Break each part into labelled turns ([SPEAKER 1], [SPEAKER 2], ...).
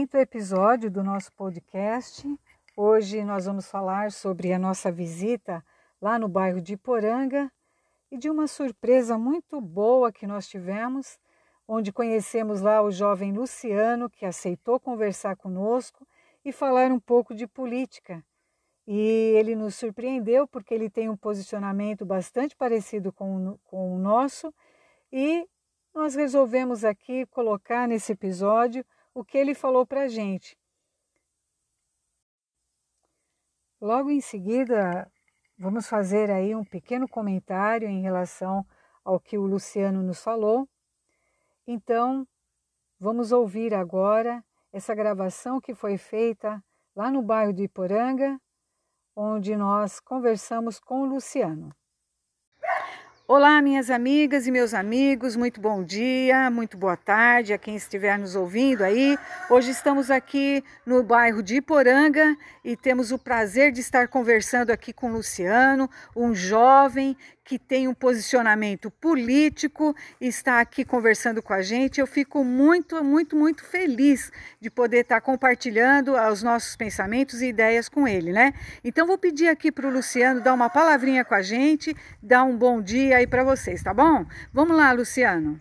[SPEAKER 1] quinto episódio do nosso podcast. Hoje nós vamos falar sobre a nossa visita lá no bairro de Iporanga e de uma surpresa muito boa que nós tivemos, onde conhecemos lá o jovem Luciano, que aceitou conversar conosco e falar um pouco de política. E ele nos surpreendeu porque ele tem um posicionamento bastante parecido com, com o nosso e nós resolvemos aqui colocar nesse episódio o que ele falou para a gente. Logo em seguida, vamos fazer aí um pequeno comentário em relação ao que o Luciano nos falou. Então, vamos ouvir agora essa gravação que foi feita lá no bairro de Iporanga, onde nós conversamos com o Luciano. Olá, minhas amigas e meus amigos, muito bom dia, muito boa tarde a quem estiver nos ouvindo aí. Hoje estamos aqui no bairro de Iporanga e temos o prazer de estar conversando aqui com Luciano, um jovem que tem um posicionamento político está aqui conversando com a gente. Eu fico muito, muito, muito feliz de poder estar compartilhando os nossos pensamentos e ideias com ele, né? Então vou pedir aqui para o Luciano dar uma palavrinha com a gente, dar um bom dia aí para vocês, tá bom? Vamos lá, Luciano.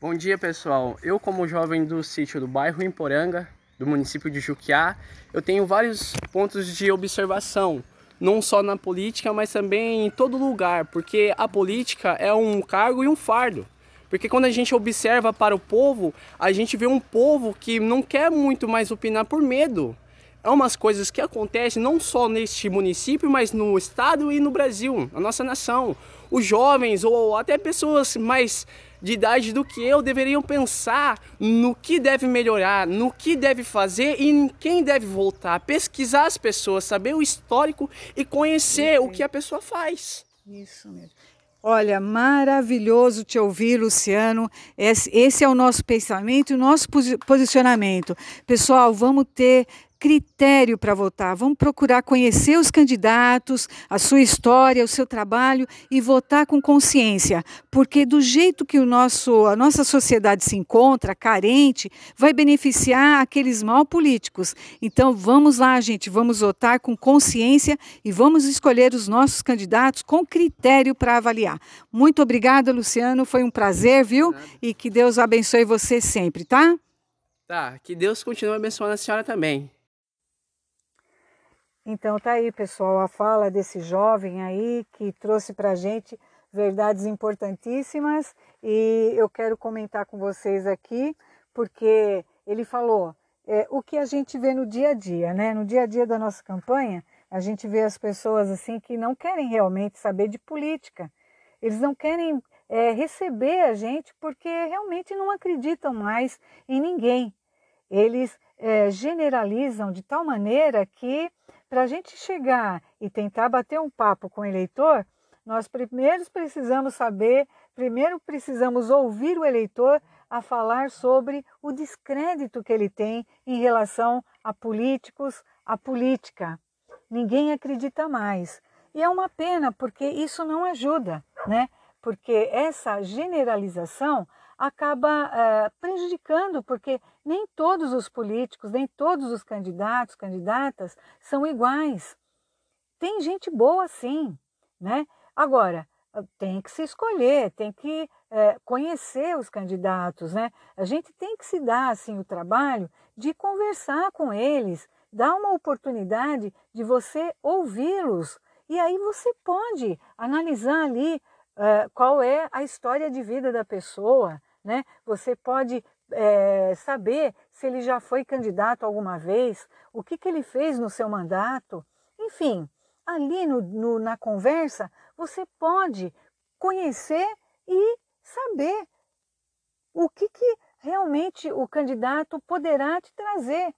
[SPEAKER 2] Bom dia, pessoal. Eu, como jovem do sítio do bairro Imporanga, do município de Juquiá, eu tenho vários pontos de observação não só na política, mas também em todo lugar, porque a política é um cargo e um fardo. Porque quando a gente observa para o povo, a gente vê um povo que não quer muito mais opinar por medo. É umas coisas que acontecem não só neste município, mas no estado e no Brasil, na nossa nação. Os jovens ou até pessoas mais de idade do que eu deveriam pensar no que deve melhorar, no que deve fazer e em quem deve voltar. Pesquisar as pessoas, saber o histórico e conhecer o que a pessoa faz.
[SPEAKER 1] Isso mesmo. Olha, maravilhoso te ouvir, Luciano. Esse, esse é o nosso pensamento e o nosso posicionamento. Pessoal, vamos ter critério para votar. Vamos procurar conhecer os candidatos, a sua história, o seu trabalho e votar com consciência, porque do jeito que o nosso, a nossa sociedade se encontra, carente, vai beneficiar aqueles mal políticos. Então vamos lá, gente, vamos votar com consciência e vamos escolher os nossos candidatos com critério para avaliar. Muito obrigada, Luciano, foi um prazer, viu? E que Deus abençoe você sempre, tá?
[SPEAKER 2] Tá, que Deus continue abençoando a senhora também.
[SPEAKER 1] Então tá aí, pessoal, a fala desse jovem aí que trouxe para a gente verdades importantíssimas e eu quero comentar com vocês aqui porque ele falou é, o que a gente vê no dia a dia, né? No dia a dia da nossa campanha, a gente vê as pessoas assim que não querem realmente saber de política. Eles não querem é, receber a gente porque realmente não acreditam mais em ninguém. Eles é, generalizam de tal maneira que para a gente chegar e tentar bater um papo com o eleitor, nós primeiro precisamos saber, primeiro precisamos ouvir o eleitor a falar sobre o descrédito que ele tem em relação a políticos, a política. Ninguém acredita mais. E é uma pena, porque isso não ajuda, né? Porque essa generalização acaba é, prejudicando, porque nem todos os políticos, nem todos os candidatos, candidatas são iguais. Tem gente boa sim, né? Agora, tem que se escolher, tem que é, conhecer os candidatos, né? A gente tem que se dar assim o trabalho de conversar com eles, dar uma oportunidade de você ouvi-los e aí você pode analisar ali é, qual é a história de vida da pessoa, né? Você pode é, saber se ele já foi candidato alguma vez, o que, que ele fez no seu mandato. Enfim, ali no, no, na conversa, você pode conhecer e saber o que, que realmente o candidato poderá te trazer.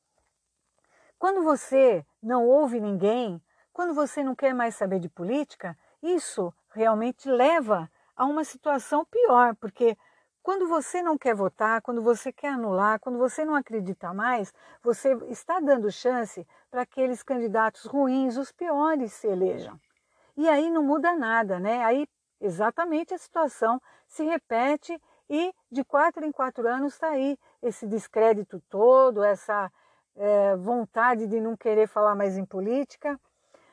[SPEAKER 1] Quando você não ouve ninguém, quando você não quer mais saber de política, isso realmente leva a uma situação pior, porque quando você não quer votar, quando você quer anular, quando você não acredita mais, você está dando chance para aqueles candidatos ruins, os piores, se elejam. E aí não muda nada, né? Aí exatamente a situação se repete e de quatro em quatro anos está aí esse descrédito todo, essa é, vontade de não querer falar mais em política.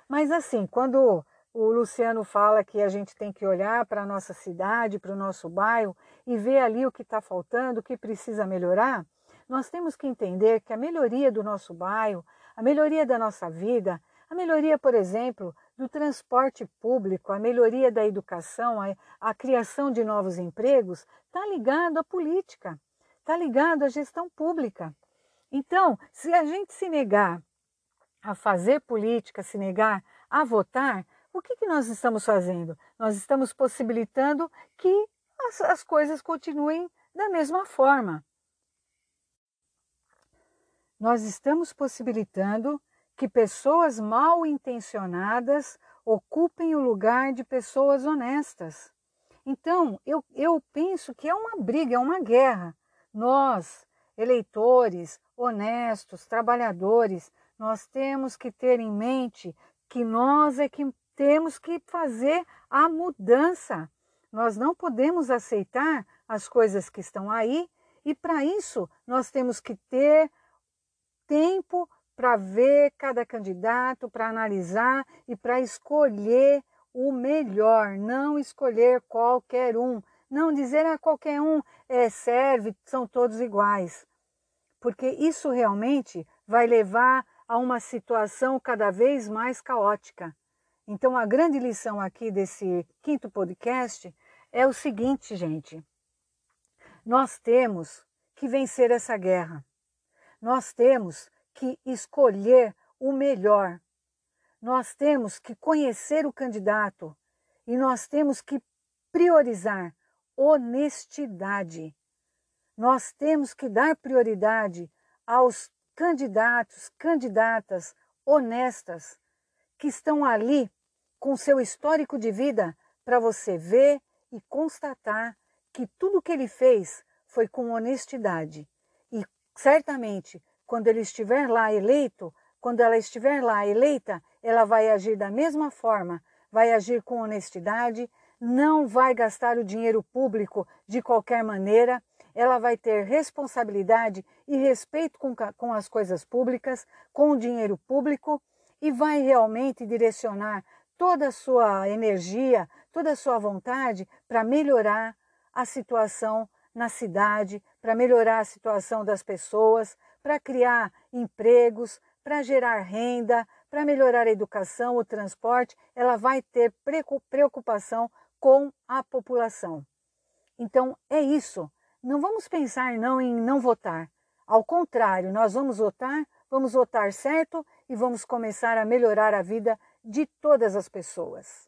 [SPEAKER 1] Mas assim, quando o Luciano fala que a gente tem que olhar para a nossa cidade, para o nosso bairro e ver ali o que está faltando, o que precisa melhorar, nós temos que entender que a melhoria do nosso bairro, a melhoria da nossa vida, a melhoria, por exemplo, do transporte público, a melhoria da educação, a, a criação de novos empregos, está ligado à política, está ligado à gestão pública. Então, se a gente se negar a fazer política, se negar a votar, o que, que nós estamos fazendo? Nós estamos possibilitando que as, as coisas continuem da mesma forma. Nós estamos possibilitando que pessoas mal intencionadas ocupem o lugar de pessoas honestas. Então, eu, eu penso que é uma briga, é uma guerra. Nós, eleitores, honestos, trabalhadores, nós temos que ter em mente que nós é que temos que fazer a mudança. Nós não podemos aceitar as coisas que estão aí e para isso nós temos que ter tempo para ver cada candidato, para analisar e para escolher o melhor, não escolher qualquer um, não dizer a ah, qualquer um é, serve, são todos iguais, porque isso realmente vai levar a uma situação cada vez mais caótica. Então, a grande lição aqui desse quinto podcast é o seguinte, gente: nós temos que vencer essa guerra, nós temos que escolher o melhor, nós temos que conhecer o candidato e nós temos que priorizar honestidade. Nós temos que dar prioridade aos candidatos, candidatas honestas que estão ali com seu histórico de vida para você ver e constatar que tudo que ele fez foi com honestidade. E certamente, quando ele estiver lá eleito, quando ela estiver lá eleita, ela vai agir da mesma forma, vai agir com honestidade, não vai gastar o dinheiro público de qualquer maneira, ela vai ter responsabilidade e respeito com, com as coisas públicas, com o dinheiro público e vai realmente direcionar toda a sua energia, toda a sua vontade para melhorar a situação na cidade, para melhorar a situação das pessoas, para criar empregos, para gerar renda, para melhorar a educação, o transporte, ela vai ter preocupação com a população. Então é isso. Não vamos pensar não em não votar. Ao contrário, nós vamos votar, vamos votar certo e vamos começar a melhorar a vida de todas as pessoas.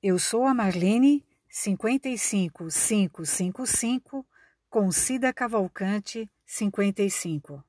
[SPEAKER 3] Eu sou a Marlene, 55555, com Cida Cavalcante, 55.